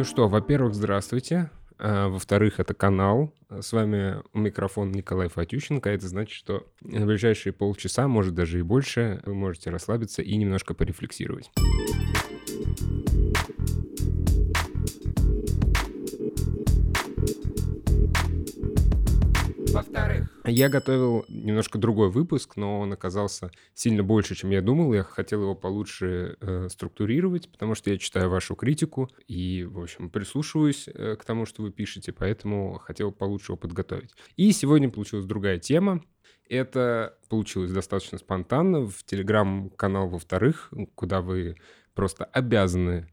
Ну что, во-первых, здравствуйте. А, во-вторых, это канал. С вами у микрофона Николай Фатющенко. Это значит, что в ближайшие полчаса, может даже и больше, вы можете расслабиться и немножко порефлексировать. Во-вторых, я готовил немножко другой выпуск, но он оказался сильно больше, чем я думал. Я хотел его получше э, структурировать, потому что я читаю вашу критику и, в общем, прислушиваюсь э, к тому, что вы пишете, поэтому хотел получше его подготовить. И сегодня получилась другая тема. Это получилось достаточно спонтанно в телеграм-канал во-вторых, куда вы просто обязаны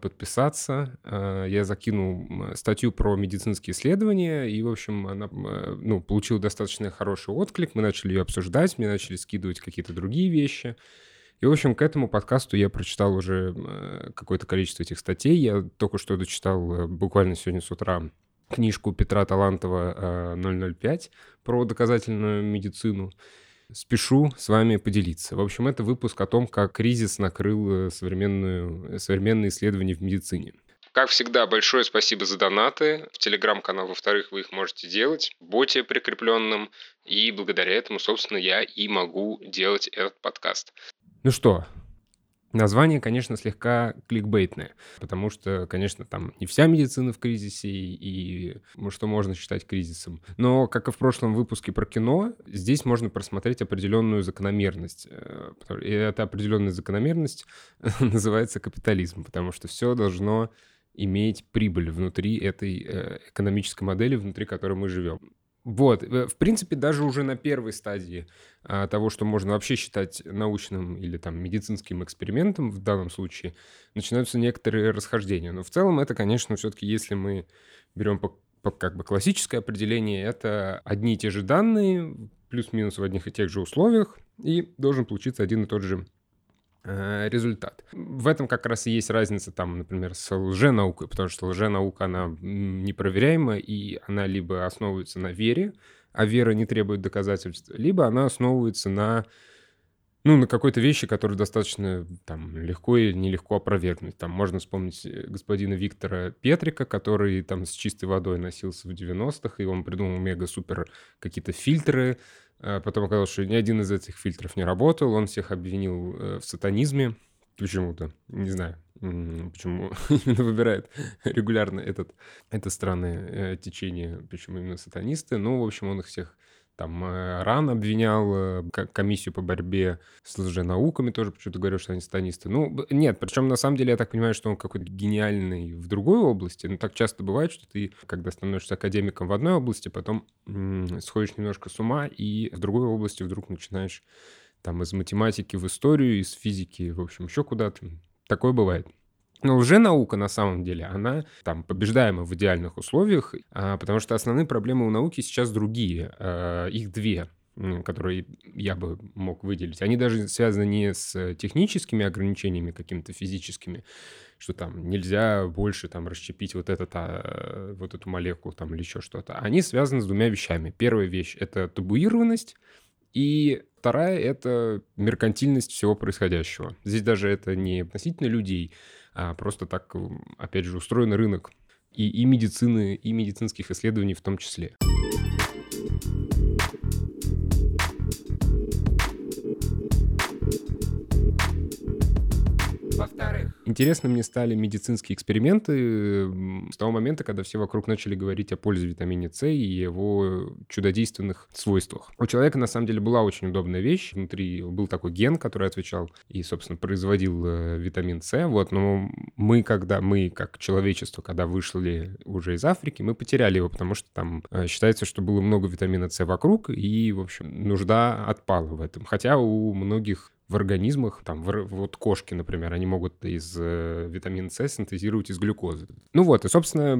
подписаться. Э, я закинул статью про медицинские исследования, и, в общем, она э, ну, получила достаточно хороший отклик. Мы начали ее обсуждать, мне начали скидывать какие-то другие вещи. И, в общем, к этому подкасту я прочитал уже какое-то количество этих статей. Я только что дочитал буквально сегодня с утра книжку Петра Талантова «005» про доказательную медицину спешу с вами поделиться. В общем, это выпуск о том, как кризис накрыл э, современную, современные исследования в медицине. Как всегда, большое спасибо за донаты. В телеграм-канал, во-вторых, вы их можете делать в боте прикрепленном. И благодаря этому, собственно, я и могу делать этот подкаст. Ну что, Название, конечно, слегка кликбейтное, потому что, конечно, там не вся медицина в кризисе, и что можно считать кризисом. Но, как и в прошлом выпуске про кино, здесь можно просмотреть определенную закономерность. Э, и эта определенная закономерность называется капитализм, потому что все должно иметь прибыль внутри этой э, экономической модели, внутри которой мы живем. Вот, э, в принципе, даже уже на первой стадии а, того, что можно вообще считать научным или там медицинским экспериментом в данном случае, начинаются некоторые расхождения. Но в целом это, конечно, все-таки, если мы берем по, по как бы классическое определение, это одни и те же данные, плюс-минус в одних и тех же условиях, и должен получиться один и тот же результат. В этом как раз и есть разница, там, например, с лженаукой, потому что лженаука, она непроверяема, и она либо основывается на вере, а вера не требует доказательств, либо она основывается на ну, на какой-то вещи, которые достаточно там легко или нелегко опровергнуть. Там можно вспомнить э, господина Виктора Петрика, который там с чистой водой носился в 90-х, и он придумал мега-супер какие-то фильтры, потом оказалось, что ни один из этих фильтров не работал. Он всех обвинил э, в сатанизме почему-то. Не знаю, почему именно выбирает регулярно этот, это странное э, течение, почему именно сатанисты. Ну, в общем, он их всех там э, РАН обвинял э, комиссию по борьбе с лженауками, тоже почему-то говорил, что они станисты. Ну, нет, причем на самом деле я так понимаю, что он какой-то гениальный в другой области. Но так часто бывает, что ты, когда становишься академиком в одной области, потом м- сходишь немножко с ума и в другой области вдруг начинаешь там из математики в историю, из физики, в общем, еще куда-то. Такое бывает. Но лженаука, на самом деле, она там побеждаема в идеальных условиях, а, потому что основные проблемы у науки сейчас другие. А, их две которые я бы мог выделить, они даже связаны не с техническими ограничениями какими-то физическими, что там нельзя больше там расщепить вот, этот, а, вот эту молекулу там или еще что-то. Они связаны с двумя вещами. Первая вещь — это табуированность, и вторая — это меркантильность всего происходящего. Здесь даже это не относительно людей, а просто так, опять же, устроен рынок и, и медицины, и медицинских исследований в том числе. Интересно мне стали медицинские эксперименты с того момента, когда все вокруг начали говорить о пользе витамина С и его чудодейственных свойствах. У человека, на самом деле, была очень удобная вещь. Внутри был такой ген, который отвечал и, собственно, производил э, витамин С. Вот, но мы, когда мы, как человечество, когда вышли уже из Африки, мы потеряли его, потому что там э, считается, что было много витамина С вокруг, и, в общем, нужда отпала в этом. Хотя у многих в организмах, там, в, вот кошки, например, они могут из э, витамина С синтезировать из глюкозы. Ну вот, и, собственно,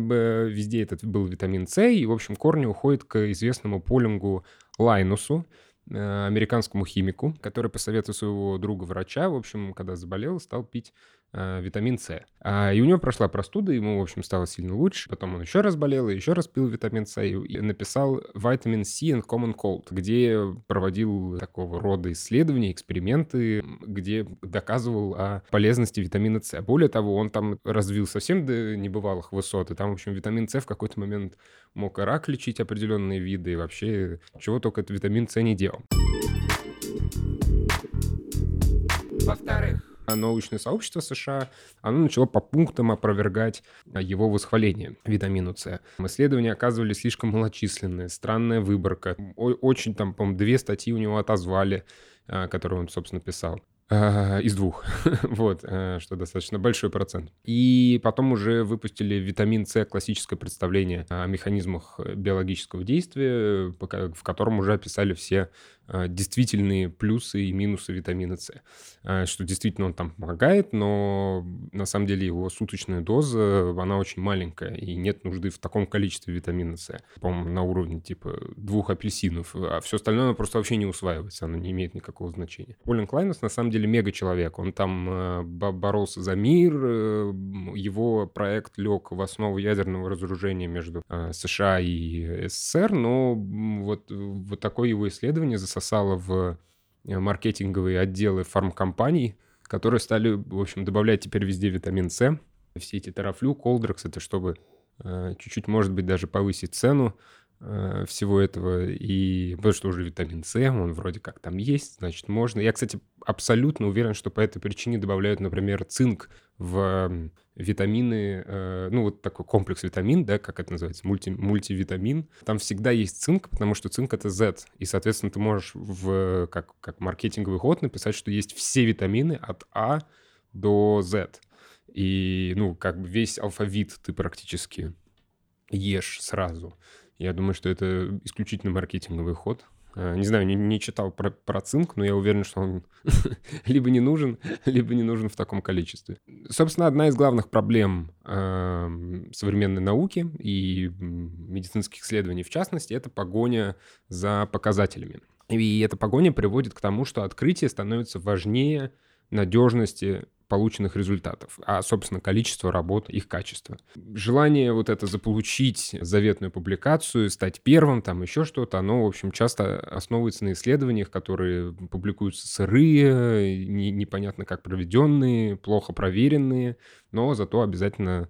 везде этот был витамин С, и, в общем, корни уходят к известному полингу Лайнусу, э, американскому химику, который по совету своего друга-врача, в общем, когда заболел, стал пить витамин С. А, и у него прошла простуда, ему, в общем, стало сильно лучше. Потом он еще раз болел, еще раз пил витамин С, и написал Vitamin C and Common Cold, где проводил такого рода исследования, эксперименты, где доказывал о полезности витамина С. Более того, он там развил совсем до небывалых высот, и там, в общем, витамин С в какой-то момент мог рак лечить определенные виды, и вообще чего только этот витамин С не делал. Во-вторых, научное сообщество США, оно начало по пунктам опровергать его восхваление витамину С. Исследования оказывались слишком малочисленные, странная выборка. Очень там, по-моему, две статьи у него отозвали, а, которые он, собственно, писал. А, из двух, вот, а, что достаточно большой процент. И потом уже выпустили витамин С, классическое представление о механизмах биологического действия, в котором уже описали все а, действительные плюсы и минусы витамина С. Что действительно он там помогает, но на самом деле его суточная доза, она очень маленькая, и нет нужды в таком количестве витамина С. По-моему, на уровне типа двух апельсинов, а все остальное просто вообще не усваивается, оно не имеет никакого значения. Полин Клайнес на самом деле мега-человек, он там э, боролся за мир, э, его проект лег в основу ядерного разоружения между США и СССР, но вот, вот такое его исследование засосало в маркетинговые отделы фармкомпаний, которые стали, в общем, добавлять теперь везде витамин С. Все эти тарафлю, колдрекс, это чтобы чуть-чуть, может быть, даже повысить цену Э, всего этого, и потому что уже витамин С, он вроде как там есть, значит, можно. Я, кстати, абсолютно уверен, что по этой причине добавляют, например, цинк в витамины, э, ну, вот такой комплекс витамин, да, как это называется, мульти, мультивитамин. Там всегда есть цинк, потому что цинк — это Z, и, соответственно, ты можешь в, как, как маркетинговый ход написать, что есть все витамины от А до Z. И, ну, как бы весь алфавит ты практически ешь сразу. Я думаю, что это исключительно маркетинговый ход. А, не знаю, не, не читал про, про цинк, но я уверен, что он либо не нужен, либо не нужен в таком количестве. Собственно, одна из главных проблем э, современной науки и медицинских исследований в частности, это погоня за показателями. И эта погоня приводит к тому, что открытие становится важнее надежности полученных результатов, а, собственно, количество работ, их качество. Желание вот это заполучить заветную публикацию, стать первым, там еще что-то, оно, в общем, часто основывается на исследованиях, которые публикуются сырые, не, непонятно как проведенные, плохо проверенные, но зато обязательно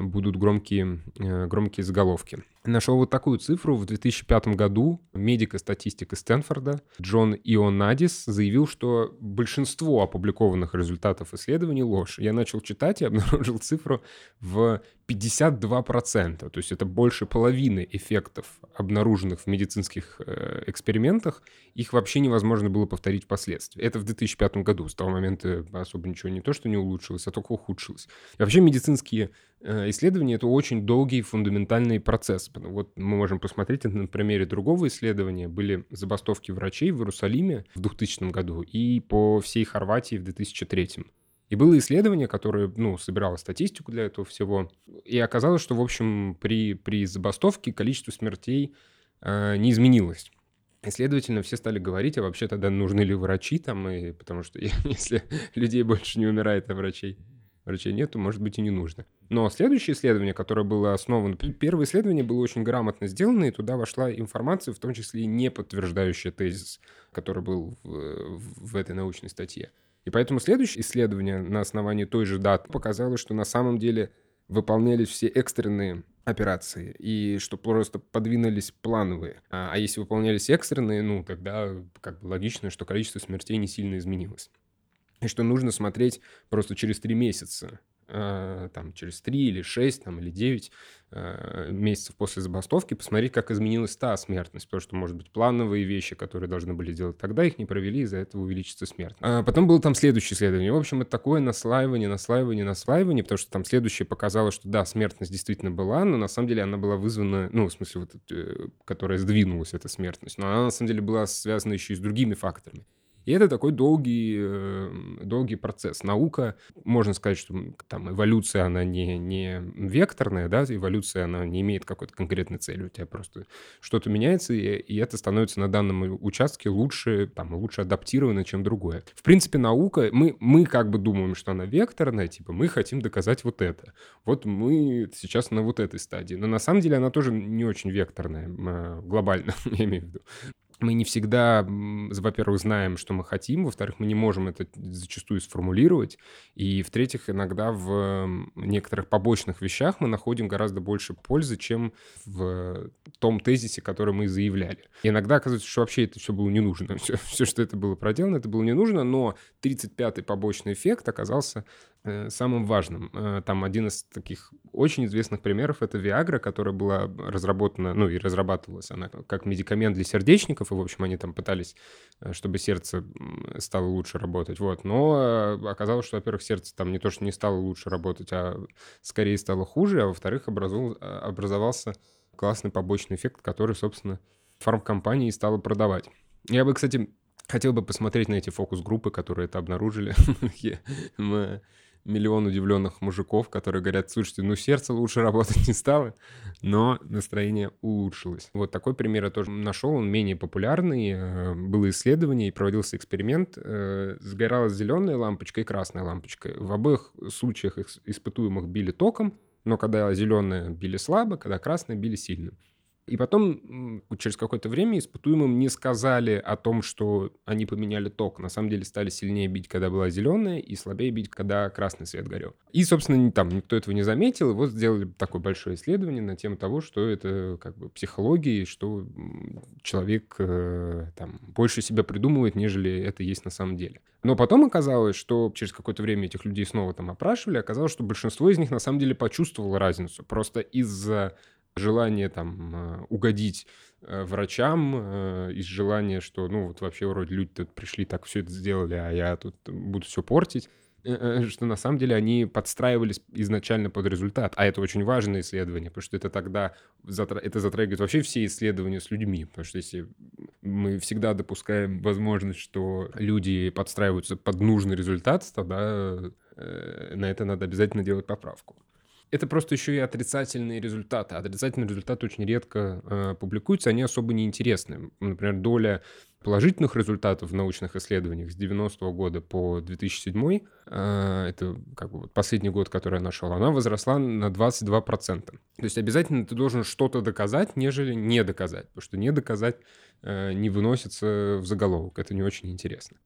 будут громкие, э, громкие заголовки. Нашел вот такую цифру. В 2005 году медик и статистик из Стэнфорда Джон Ионадис заявил, что большинство опубликованных результатов исследований ложь. Я начал читать и обнаружил цифру в 52%. То есть это больше половины эффектов, обнаруженных в медицинских э, экспериментах, их вообще невозможно было повторить впоследствии. Это в 2005 году. С того момента особо ничего не то, что не улучшилось, а только ухудшилось. И вообще медицинские э, исследования — это очень долгий фундаментальный процесс. Вот мы можем посмотреть на примере другого исследования. Были забастовки врачей в Иерусалиме в 2000 году и по всей Хорватии в 2003. И было исследование, которое, ну, собирало статистику для этого всего, и оказалось, что, в общем, при, при забастовке количество смертей э, не изменилось. И, следовательно, все стали говорить, а вообще тогда нужны ли врачи там, и, потому что если людей больше не умирает, а врачей, врачей нет, то, может быть, и не нужно. Но следующее исследование, которое было основано... Первое исследование было очень грамотно сделано, и туда вошла информация, в том числе и не подтверждающая тезис, который был в, в этой научной статье. И поэтому следующее исследование на основании той же даты показало, что на самом деле выполнялись все экстренные операции, и что просто подвинулись плановые. А, а если выполнялись экстренные, ну, тогда как бы логично, что количество смертей не сильно изменилось. И что нужно смотреть просто через три месяца Э, там, через 3 или 6 там, или 9 э, месяцев после забастовки, посмотреть, как изменилась та смертность, потому что, может быть, плановые вещи, которые должны были делать тогда, их не провели, из-за этого увеличится смертность. А потом было там следующее исследование. В общем, это такое наслаивание, наслаивание, наслаивание, потому что там следующее показало, что да, смертность действительно была, но на самом деле она была вызвана, ну, в смысле, вот, э, которая сдвинулась, эта смертность, но она на самом деле была связана еще и с другими факторами. И это такой долгий, э, долгий процесс. Наука, можно сказать, что там эволюция, она не, не векторная, да, эволюция, она не имеет какой-то конкретной цели. У тебя просто что-то меняется, и, и это становится на данном участке лучше, там, лучше адаптировано, чем другое. В принципе, наука, мы, мы как бы думаем, что она векторная, типа, мы хотим доказать вот это. Вот мы сейчас на вот этой стадии. Но на самом деле она тоже не очень векторная, а, глобально, я имею в виду мы не всегда, во-первых, знаем, что мы хотим, во-вторых, мы не можем это зачастую сформулировать, и, в-третьих, иногда в некоторых побочных вещах мы находим гораздо больше пользы, чем в том тезисе, который мы заявляли. И иногда оказывается, что вообще это все было не нужно. Все, все что это было проделано, это было не нужно, но 35-й побочный эффект оказался Э, самым важным. Э, там один из таких очень известных примеров — это Viagra, которая была разработана, ну и разрабатывалась она как медикамент для сердечников, и, в общем, они там пытались, э, чтобы сердце стало лучше работать, вот. Но оказалось, что, во-первых, сердце там не то, что не стало лучше работать, а скорее стало хуже, а во-вторых, образовался классный побочный эффект, который, собственно, фармкомпания стала продавать. Я бы, кстати, хотел бы посмотреть на эти фокус-группы, которые это обнаружили. миллион удивленных мужиков, которые говорят, слушайте, ну сердце лучше работать не стало, но настроение улучшилось. Вот такой пример я тоже нашел, он менее популярный. Э, было исследование и проводился эксперимент. Э, сгорала зеленая лампочка и красная лампочка. В обоих случаях испытуемых били током, но когда зеленая били слабо, когда красная били сильно. И потом, через какое-то время испытуемым не сказали о том, что они поменяли ток. На самом деле стали сильнее бить, когда была зеленая, и слабее бить, когда красный свет горел. И, собственно, там никто этого не заметил. И вот сделали такое большое исследование на тему того, что это как бы психология, что человек э, там больше себя придумывает, нежели это есть на самом деле. Но потом оказалось, что через какое-то время этих людей снова там опрашивали, оказалось, что большинство из них на самом деле почувствовало разницу. Просто из-за желание там э, угодить э, врачам, э, из желания, что, ну, вот вообще вроде люди тут пришли, так все это сделали, а я тут буду все портить, что на самом деле они подстраивались изначально под результат. А это очень важное исследование, потому что это тогда это затрагивает вообще все исследования с людьми. Потому что если мы всегда допускаем возможность, что люди подстраиваются под нужный результат, тогда на это надо обязательно делать поправку это просто еще и отрицательные результаты. Отрицательные результаты очень редко э, публикуются, они особо не интересны. Например, доля положительных результатов в научных исследованиях с 90-го года по 2007, э, это как бы последний год, который я нашел, она возросла на 22%. То есть обязательно ты должен что-то доказать, нежели не доказать, потому что не доказать э, не выносится в заголовок, это не очень интересно.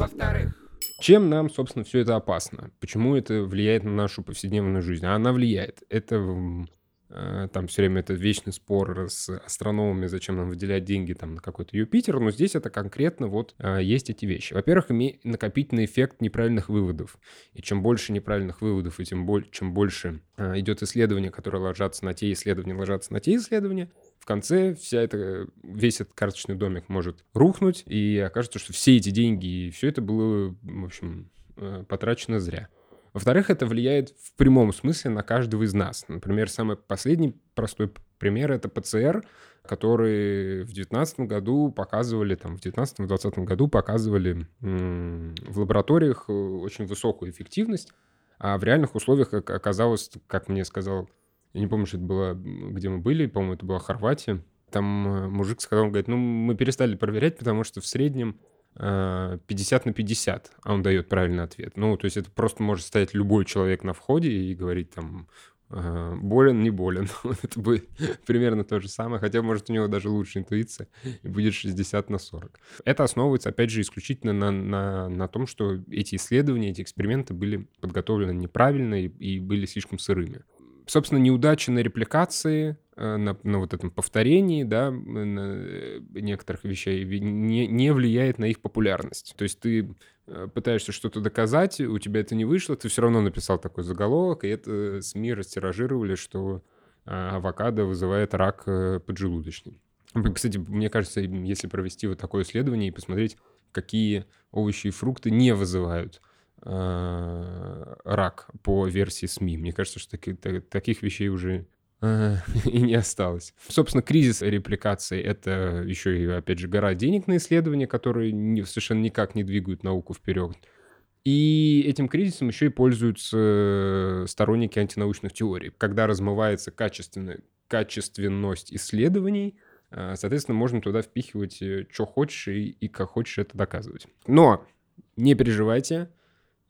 Во-вторых, чем нам, собственно, все это опасно? Почему это влияет на нашу повседневную жизнь? А она влияет. Это э, там все время это вечный спор с астрономами, зачем нам выделять деньги там на какой-то Юпитер, но здесь это конкретно вот э, есть эти вещи. Во-первых, накопительный эффект неправильных выводов. И чем больше неправильных выводов, и тем боль, чем больше э, идет исследования, которые ложатся на те исследования, ложатся на те исследования, в конце вся эта, весь этот карточный домик может рухнуть, и окажется, что все эти деньги и все это было, в общем, э, потрачено зря. Во-вторых, это влияет в прямом смысле на каждого из нас. Например, самый последний простой пример — это ПЦР, который в 2019 году показывали, там, в 2019-2020 году показывали в лабораториях э, очень высокую эффективность, а в реальных условиях оказалось, как мне сказал я не помню, что это было, где мы были, по-моему, это была Хорватия. Там э, мужик сказал, он говорит, ну, мы перестали проверять, потому что в среднем 50 э, на 50, а он дает правильный ответ. Ну, то есть это просто может стоять любой человек на входе и говорить там, э, болен, не болен. это будет примерно то же самое, хотя, может, у него даже лучше интуиция, и будет 60 на 40. Это основывается, опять же, исключительно на, на, на том, что эти исследования, эти эксперименты были подготовлены неправильно и, и были слишком сырыми собственно, неудачи на репликации, э, на, на вот этом повторении, да, на э, некоторых вещей не, не влияет на их популярность. То есть ты э, пытаешься что-то доказать, у тебя это не вышло, ты все равно написал такой заголовок, и это СМИ растиражировали, что авокадо вызывает рак поджелудочный. Кстати, мне кажется, если провести вот такое исследование и посмотреть, какие овощи и фрукты не вызывают э, рак по версии СМИ. Мне кажется, что таки, таких вещей уже э, и не осталось. Собственно, кризис репликации — это еще и, опять же, гора денег на исследования, которые не, совершенно никак не двигают науку вперед. И этим кризисом еще и пользуются сторонники антинаучных теорий. Когда размывается качественная, качественность исследований, э, соответственно, можно туда впихивать э, что хочешь и, и как хочешь это доказывать. Но не переживайте,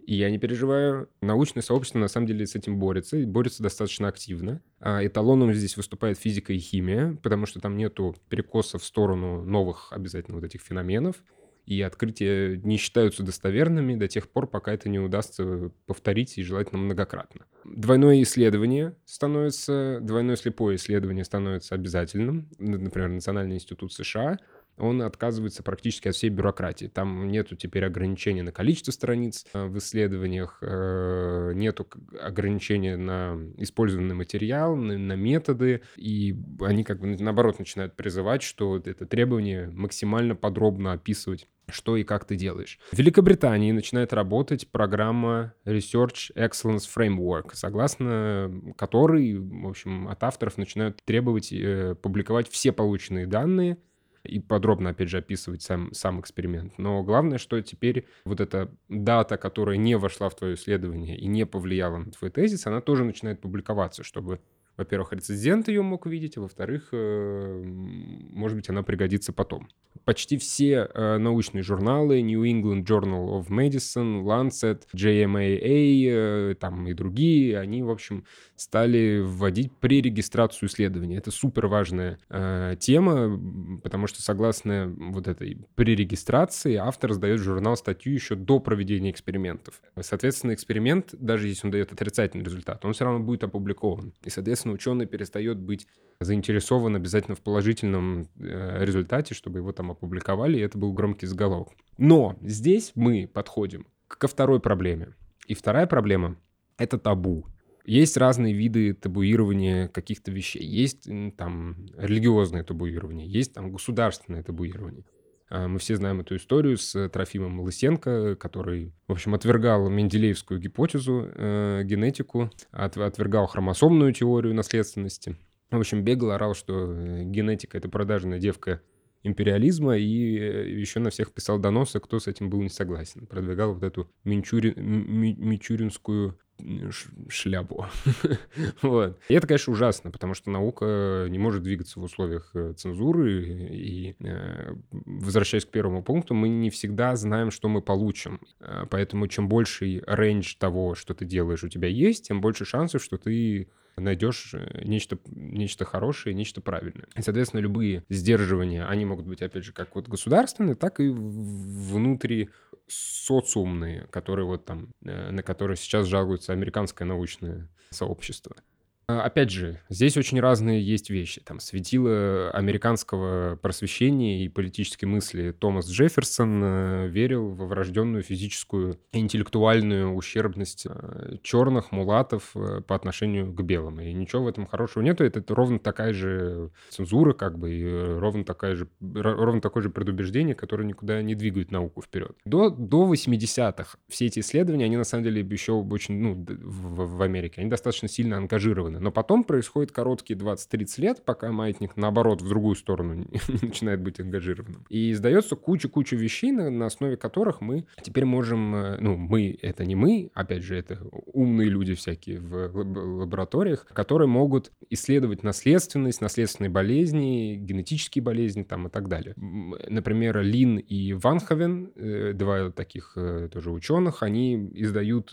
и я не переживаю. Научное сообщество на самом деле с этим борется, и борется достаточно активно. А эталоном здесь выступает физика и химия, потому что там нету перекоса в сторону новых обязательно вот этих феноменов и открытия не считаются достоверными до тех пор, пока это не удастся повторить и желательно многократно. Двойное исследование становится, двойное слепое исследование становится обязательным. Например, Национальный институт США он отказывается практически от всей бюрократии. Там нету теперь ограничения на количество страниц э, в исследованиях, э, нету ограничения на использованный материал, на, методы, и они как бы наоборот начинают призывать, что это требование максимально подробно описывать что и как ты делаешь. В Великобритании начинает работать программа Research Excellence Framework, согласно которой, в общем, от авторов начинают требовать э, публиковать все полученные данные и подробно, опять же, описывать сам, сам эксперимент. Но главное, что теперь вот эта дата, которая не вошла в твое исследование и не повлияла на твой тезис, она тоже начинает публиковаться, чтобы во-первых, рецензент ее мог увидеть, а во-вторых, э, может быть, она пригодится потом. Почти все э, научные журналы, New England Journal of Medicine, Lancet, JMAA, э, там и другие, они, в общем, стали вводить пререгистрацию исследований. Это супер важная тема, потому что согласно вот этой пререгистрации автор сдает журнал статью еще до проведения экспериментов. Соответственно, эксперимент, даже если он дает отрицательный результат, он все равно будет опубликован. И, соответственно, соответственно, ученый перестает быть заинтересован обязательно в положительном э, результате, чтобы его там опубликовали, и это был громкий заголовок. Но здесь мы подходим ко второй проблеме. И вторая проблема — это табу. Есть разные виды табуирования каких-то вещей. Есть там религиозное табуирование, есть там государственное табуирование. А, мы все знаем эту историю с Трофимом Лысенко, который, в общем, отвергал Менделеевскую гипотезу, э, генетику, от, отвергал хромосомную теорию наследственности. В общем, бегал, орал, что э, генетика — это продажная девка империализма, и э, еще на всех писал доносы, кто с этим был не согласен. Продвигал вот эту Минчури... Мичуринскую шляпу. вот. И это, конечно, ужасно, потому что наука не может двигаться в условиях э, цензуры. И, э, возвращаясь к первому пункту, мы не всегда знаем, что мы получим. Э, поэтому чем больше рейндж того, что ты делаешь, у тебя есть, тем больше шансов, что ты найдешь э, нечто, нечто хорошее, нечто правильное. И, соответственно, любые сдерживания, они могут быть, опять же, как вот государственные, так и внутри социумные, которые вот там, э, на которые сейчас жалуется американское научное сообщество. А, опять же, здесь очень разные есть вещи. Там светило американского просвещения и политической мысли Томас Джефферсон э, верил во врожденную физическую и интеллектуальную ущербность э, черных мулатов э, по отношению к белым. И ничего в этом хорошего нету. Это, это ровно такая же цензура, как бы, и ровно, такая же, ровно такое же предубеждение, которое никуда не двигает науку вперед. До, до 80-х все эти исследования, они на самом деле еще очень, ну, в, в Америке, они достаточно сильно ангажированы но потом происходит короткие 20-30 лет, пока маятник, наоборот, в другую сторону начинает быть ангажированным. И издается куча-куча вещей, на, на основе которых мы теперь можем... Э, ну, мы — это не мы, опять же, это умные люди всякие в лабораториях, которые могут исследовать наследственность, наследственные болезни, генетические болезни там и так далее. Например, Лин и Ванховен, э, два таких э, тоже ученых, они издают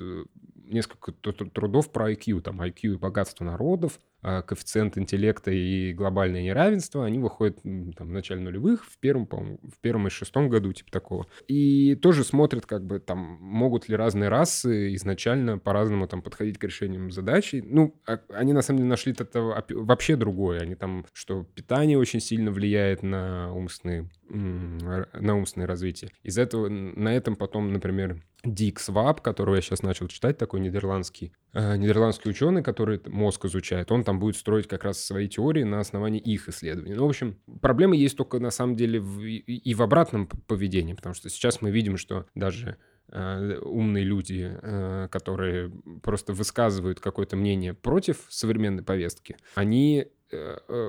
несколько трудов про IQ, там IQ и богатство народов, а, коэффициент интеллекта и глобальное неравенство, они выходят там, в начале нулевых, в первом, по в первом и шестом году, типа такого. И тоже смотрят, как бы там, могут ли разные расы изначально по-разному там подходить к решениям задачи. Ну, а, они на самом деле нашли это вообще другое. Они там, что питание очень сильно влияет на умственные на умственное развитие. Из этого, на этом потом, например, Дик Сваб, которого я сейчас начал читать, такой нидерландский, э, нидерландский ученый, который мозг изучает, он там будет строить как раз свои теории на основании их исследований. Ну, в общем, проблемы есть только на самом деле в, и в обратном поведении, потому что сейчас мы видим, что даже э, умные люди, э, которые просто высказывают какое-то мнение против современной повестки, они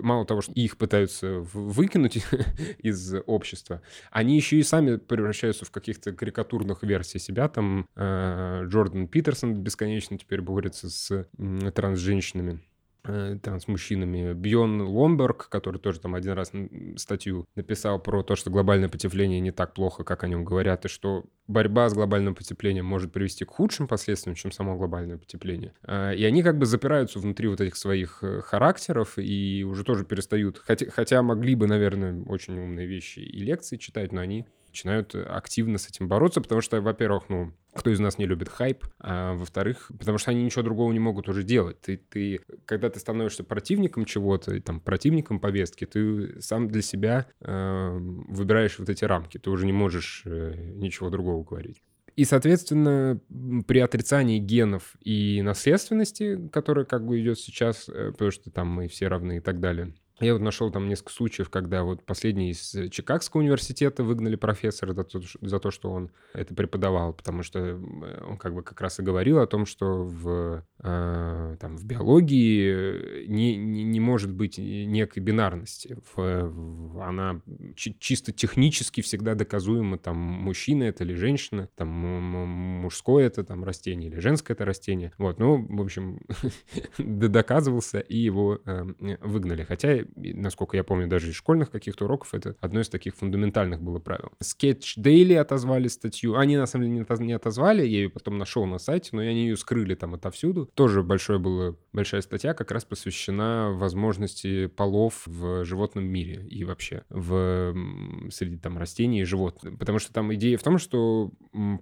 мало того, что их пытаются выкинуть из общества, они еще и сами превращаются в каких-то карикатурных версий себя. Там э, Джордан Питерсон бесконечно теперь борется с трансженщинами. Э, там, с мужчинами. Бьон Ломберг, который тоже там один раз статью написал про то, что глобальное потепление не так плохо, как о нем говорят, и что борьба с глобальным потеплением может привести к худшим последствиям, чем само глобальное потепление. А, и они как бы запираются внутри вот этих своих э, характеров и уже тоже перестают, хотя, хотя могли бы, наверное, очень умные вещи и лекции читать, но они начинают активно с этим бороться, потому что, во-первых, ну, кто из нас не любит хайп, а во-вторых, потому что они ничего другого не могут уже делать. Ты, ты, когда ты становишься противником чего-то, там, противником повестки, ты сам для себя э, выбираешь вот эти рамки, ты уже не можешь э, ничего другого говорить. И, соответственно, при отрицании генов и наследственности, которая как бы идет сейчас, э, потому что там мы все равны и так далее, я вот нашел там несколько случаев, когда вот последний из э, Чикагского университета выгнали профессора за то, что он это преподавал, потому что э, он как бы как раз и говорил о том, что в, э, там, в биологии не, не, не может быть некой бинарности. В, в, она чисто технически всегда доказуема, там, мужчина это или женщина, там, мужское это там растение или женское это растение. Вот, ну, в общем, доказывался, и его выгнали. Хотя насколько я помню, даже из школьных каких-то уроков, это одно из таких фундаментальных было правил. Sketch Daily отозвали статью. Они, на самом деле, не отозвали, я ее потом нашел на сайте, но они ее скрыли там отовсюду. Тоже большое была, большая статья как раз посвящена возможности полов в животном мире и вообще в, среди там растений и животных. Потому что там идея в том, что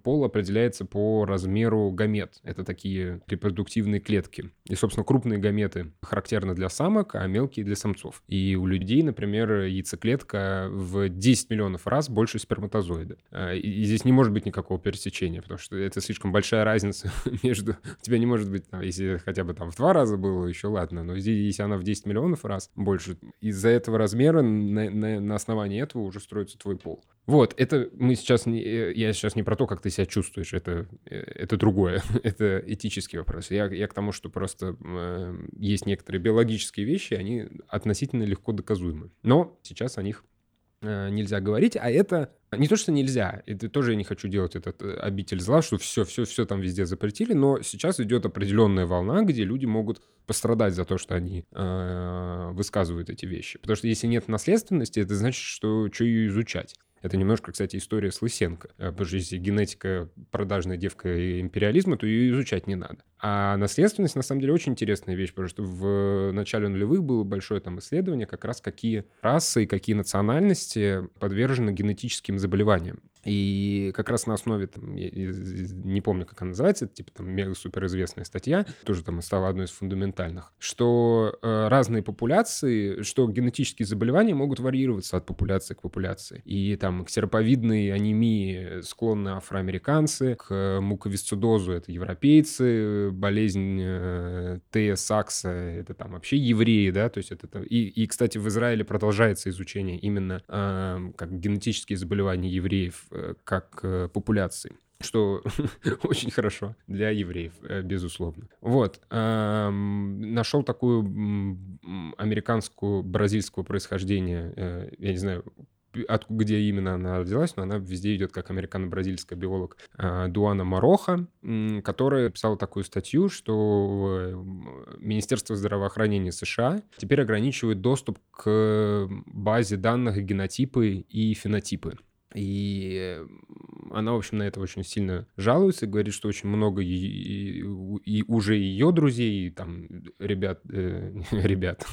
пол определяется по размеру гамет. Это такие репродуктивные клетки. И, собственно, крупные гаметы характерны для самок, а мелкие для самцов миллионов. И у людей, например, яйцеклетка в 10 миллионов раз больше сперматозоида. А, и здесь не может быть никакого пересечения, потому что это слишком большая разница между... У тебя не может быть, если хотя бы там в два раза было, еще ладно, но здесь, если она в 10 миллионов раз больше, из-за этого размера на, на, на основании этого уже строится твой пол. Вот, это мы сейчас не, э, я сейчас не про то, как ты себя чувствуешь, это, э, это другое, это этический вопрос. Я, я к тому, что просто э, есть некоторые биологические вещи, они относительно легко доказуемы. Но сейчас о них э, нельзя говорить, а это не то, что нельзя, это тоже я не хочу делать этот э, обитель зла, что все, все, все там везде запретили, но сейчас идет определенная волна, где люди могут пострадать за то, что они э, высказывают эти вещи. Потому что если нет наследственности, это значит, что что ее изучать. Это немножко, кстати, история с Лысенко. Э, потому что генетика продажная девка империализма, то ее изучать не надо. А наследственность, на самом деле, очень интересная вещь, потому что в начале нулевых было большое там исследование, как раз какие расы и какие национальности подвержены генетическим заболеваниям. И как раз на основе, там, я не помню, как она называется, это, типа там суперизвестная статья, тоже там стала одной из фундаментальных, что э, разные популяции, что генетические заболевания могут варьироваться от популяции к популяции. И там к сероповидной анемии склонны афроамериканцы, к муковисцидозу это европейцы, болезнь э, Тея Сакса это там вообще евреи, да, то есть это там... И, и, кстати, в Израиле продолжается изучение именно э, как генетические заболевания евреев Э, как э, популяции что очень хорошо для евреев, э, безусловно. Вот. Нашел такую американскую, бразильского происхождения, я не знаю, от, где именно она родилась, но она везде идет как американо-бразильская биолог Дуана Мароха, которая писала такую статью, что Министерство здравоохранения США теперь ограничивает доступ к базе данных генотипы и фенотипы и она, в общем, на это очень сильно жалуется, говорит, что очень много и, и, и уже ее друзей, и там ребят, э, ребят,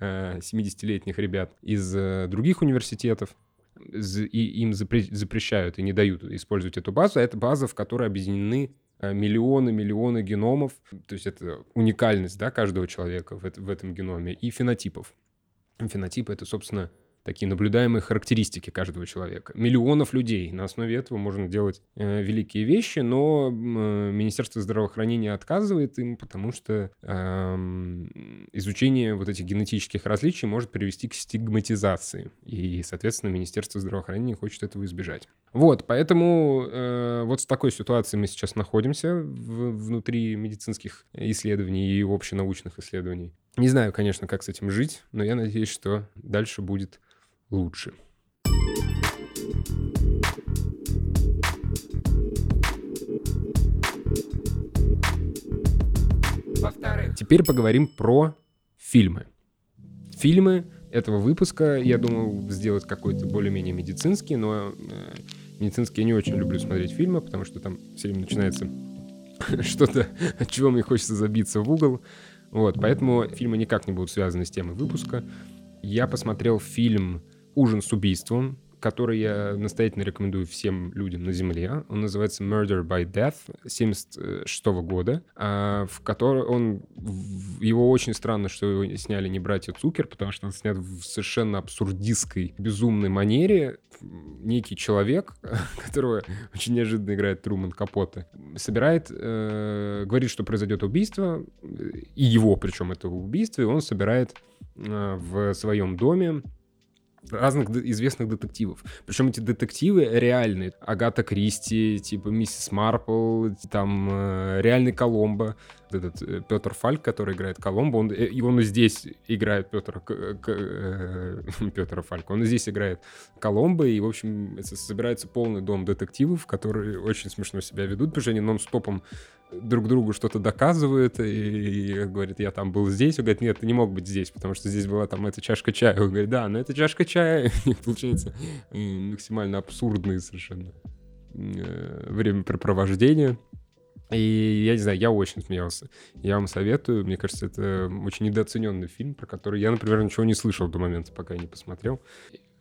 70-летних э, ребят из э, других университетов, и им запрещают и не дают использовать эту базу. А это база, в которой объединены э, миллионы, миллионы геномов, то есть это уникальность да, каждого человека в, в этом геноме, и фенотипов. Фенотипы — это, собственно, такие наблюдаемые характеристики каждого человека. Миллионов людей. На основе этого можно делать э, великие вещи, но э, Министерство здравоохранения отказывает им, потому что э, изучение вот этих генетических различий может привести к стигматизации. И, соответственно, Министерство здравоохранения хочет этого избежать. Вот, поэтому э, вот в такой ситуации мы сейчас находимся в, внутри медицинских исследований и общенаучных исследований. Не знаю, конечно, как с этим жить, но я надеюсь, что дальше будет лучше. Теперь поговорим про фильмы. Фильмы этого выпуска я думал сделать какой-то более-менее медицинский, но э, медицинский я не очень люблю смотреть фильмы, потому что там все время начинается что-то, от чего мне хочется забиться в угол. Вот, поэтому фильмы никак не будут связаны с темой выпуска. Я посмотрел фильм «Ужин с убийством», который я настоятельно рекомендую всем людям на Земле. Он называется Murder by Death 76 года, а, в котором он... Его очень странно, что его сняли не братья Цукер, потому что он снят в совершенно абсурдистской, безумной манере. Некий человек, которого очень неожиданно играет Труман Капоте, собирает, э, говорит, что произойдет убийство, и его, причем этого убийства, и он собирает э, в своем доме разных известных детективов. Причем эти детективы реальные. Агата Кристи, типа Миссис Марпл, там э, реальный Коломбо. Этот э, Петр Фальк, который играет Коломбо, он, э, он здесь играет Петр, э, Петра Фалька, он здесь играет Коломбо, и, в общем, собирается полный дом детективов, которые очень смешно себя ведут, потому что они нон-стопом друг другу что-то доказывают и, и говорит, я там был здесь. Он говорит, нет, ты не мог быть здесь, потому что здесь была там эта чашка чая. Он говорит, да, но это чашка чая. И получается максимально абсурдные совершенно э, времяпрепровождения. И я не знаю, я очень смеялся. Я вам советую. Мне кажется, это очень недооцененный фильм, про который я, например, ничего не слышал до момента, пока я не посмотрел.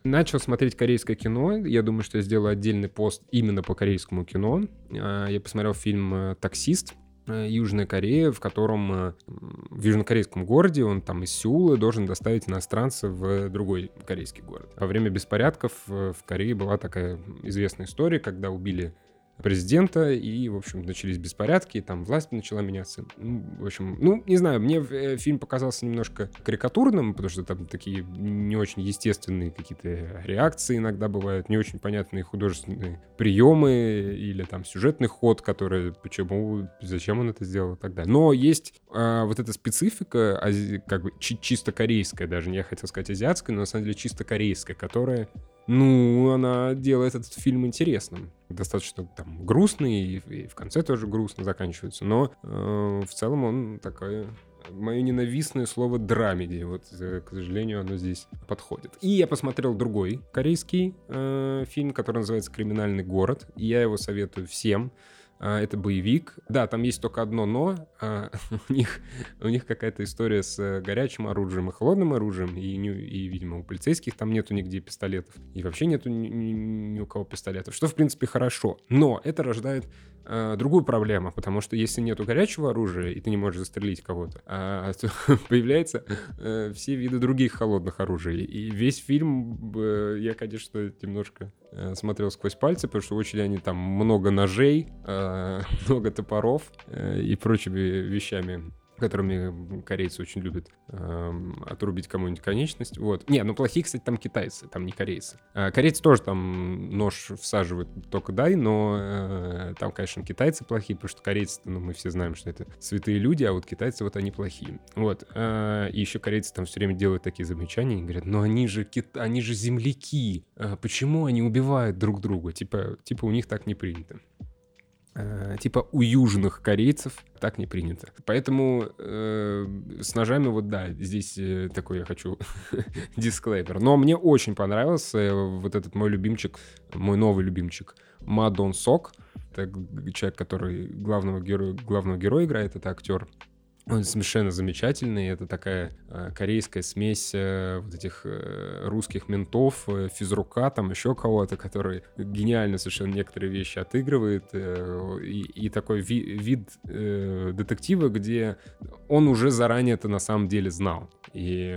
Начал смотреть корейское кино. Я думаю, что я сделаю отдельный пост именно по корейскому кино. А, я посмотрел фильм э, «Таксист», э, Южная Корея, в котором э, в южнокорейском городе, он там из Сеула, должен доставить иностранца в другой корейский город. Во время беспорядков в Корее была такая известная история, когда убили президента, и, в общем, начались беспорядки, там власть начала меняться. Ну, в общем, ну, не знаю, мне э, фильм показался немножко карикатурным, потому что там такие не очень естественные какие-то реакции иногда бывают, не очень понятные художественные приемы или там сюжетный ход, который, почему, зачем он это сделал и так далее. Но есть а, вот эта специфика, как бы чи- чисто корейская даже, не я хотел сказать азиатская, но на самом деле чисто корейская, которая ну, она делает этот фильм интересным. Достаточно там грустный, и, и в конце тоже грустно заканчивается, но э, в целом он такое мое ненавистное слово драмеди. Вот, э, к сожалению, оно здесь подходит. И я посмотрел другой корейский э, фильм, который называется «Криминальный город». И я его советую всем. А, это боевик. Да, там есть только одно но. А, у них, у них какая-то история с э, горячим оружием и холодным оружием. И, и, видимо, у полицейских там нету нигде пистолетов. И вообще нету ни, ни, ни у кого пистолетов. Что, в принципе, хорошо. Но это рождает э, другую проблему. Потому что если нету горячего оружия, и ты не можешь застрелить кого-то, а, то появляются э, все виды других холодных оружий. И весь фильм э, я, конечно, немножко Э, смотрел сквозь пальцы, потому что очень они там много ножей, э, много топоров э, и прочими вещами которыми корейцы очень любят э, отрубить кому-нибудь конечность. Вот. Не, ну плохие, кстати, там китайцы, там не корейцы. Э, корейцы тоже там нож всаживают только дай, но э, там, конечно, китайцы плохие, потому что корейцы, ну, мы все знаем, что это святые люди, а вот китайцы вот они плохие. Вот. Э, и еще корейцы там все время делают такие замечания и говорят, ну они же, кит... они же земляки, э, почему они убивают друг друга? Типа, типа у них так не принято. Э, типа у южных корейцев так не принято. Поэтому э, с ножами вот да, здесь э, такой я хочу дисклеймер. Но мне очень понравился э, вот этот мой любимчик, мой новый любимчик Мадон Сок. Это человек, который главного героя, главного героя играет, это актер он совершенно замечательный. Это такая э, корейская смесь э, вот этих э, русских ментов, э, физрука, там еще кого-то, который гениально совершенно некоторые вещи отыгрывает. И, и такой ви вид э, детектива, где он уже заранее это на самом деле знал. И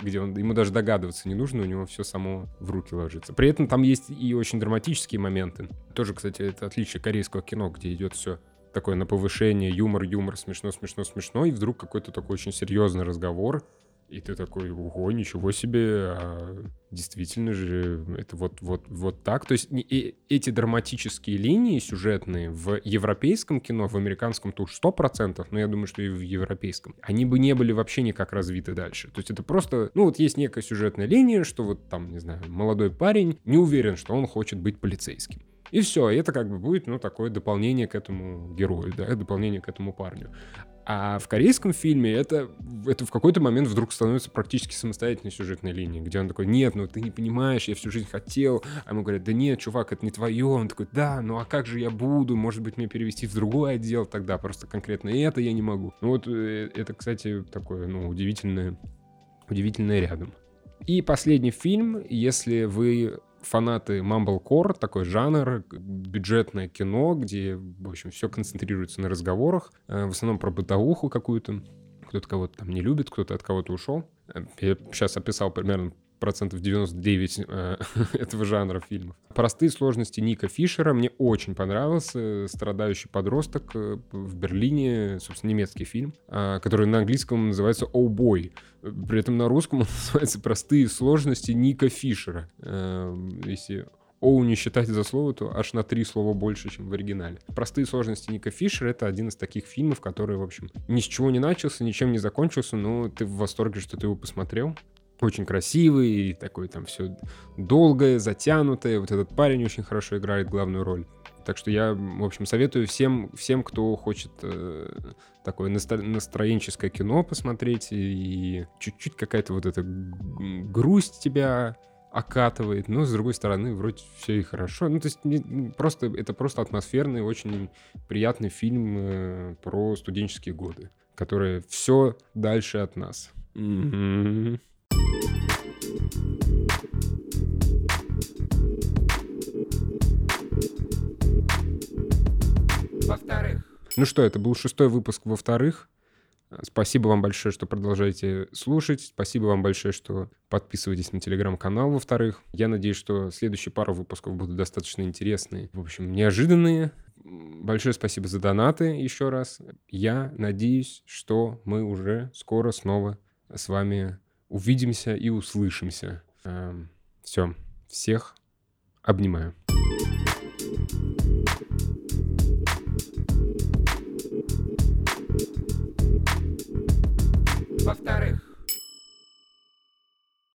где он, ему даже догадываться не нужно, у него все само в руки ложится. При этом там есть и очень драматические моменты. Тоже, кстати, это отличие корейского кино, где идет все такое на повышение, юмор, юмор, смешно, смешно, смешно, и вдруг какой-то такой очень серьезный разговор, И ты такой, ого, ничего себе, а действительно же это вот, вот, вот так. То есть и, эти драматические линии сюжетные в европейском кино, в американском то уж 100%, но я думаю, что и в европейском, они бы не были вообще никак развиты дальше. То есть это просто, ну вот есть некая сюжетная линия, что вот там, не знаю, молодой парень не уверен, что он хочет быть полицейским. И все, это как бы будет, ну, такое дополнение к этому герою, да, дополнение к этому парню. А в корейском фильме это, это в какой-то момент вдруг становится практически самостоятельной сюжетной линией, где он такой, нет, ну ты не понимаешь, я всю жизнь хотел. А ему говорят, да нет, чувак, это не твое. Он такой, да, ну а как же я буду? Может быть, мне перевести в другой отдел тогда, просто конкретно это я не могу. Ну вот э, это, кстати, такое, ну, удивительное, удивительное рядом. И последний фильм, если вы фанаты Mumblecore, такой жанр, бюджетное кино, где, в общем, все концентрируется на разговорах, э, в основном про бытовуху какую-то, кто-то кого-то там не любит, кто-то от кого-то ушел. Э, я сейчас описал примерно процентов 99 э, этого жанра фильмов. Простые сложности Ника Фишера мне очень понравился. Страдающий подросток э, в Берлине, собственно, немецкий фильм, э, который на английском называется «Oh Boy». При этом на русском он называется «Простые сложности Ника Фишера». Э, если Оу не считать за слово, то аж на три слова больше, чем в оригинале. «Простые сложности Ника Фишера» — это один из таких фильмов, который, в общем, ни с чего не начался, ничем не закончился, но ты в восторге, что ты его посмотрел очень красивый, и такой там все долгое, затянутое. Вот этот парень очень хорошо играет главную роль. Так что я, в общем, советую всем, всем кто хочет э, такое настро- настроенческое кино посмотреть, и, чуть-чуть какая-то вот эта грусть тебя окатывает, но с другой стороны вроде все и хорошо. Ну то есть просто это просто атмосферный, очень приятный фильм э, про студенческие годы, которые все дальше от нас. Mm-hmm. Ну что, это был шестой выпуск во-вторых. Спасибо вам большое, что продолжаете слушать. Спасибо вам большое, что подписываетесь на телеграм-канал, во-вторых. Я надеюсь, что следующие пару выпусков будут достаточно интересные, в общем, неожиданные. Большое спасибо за донаты еще раз. Я надеюсь, что мы уже скоро снова с вами увидимся и услышимся. Эм, Все. Всех обнимаю. Во-вторых,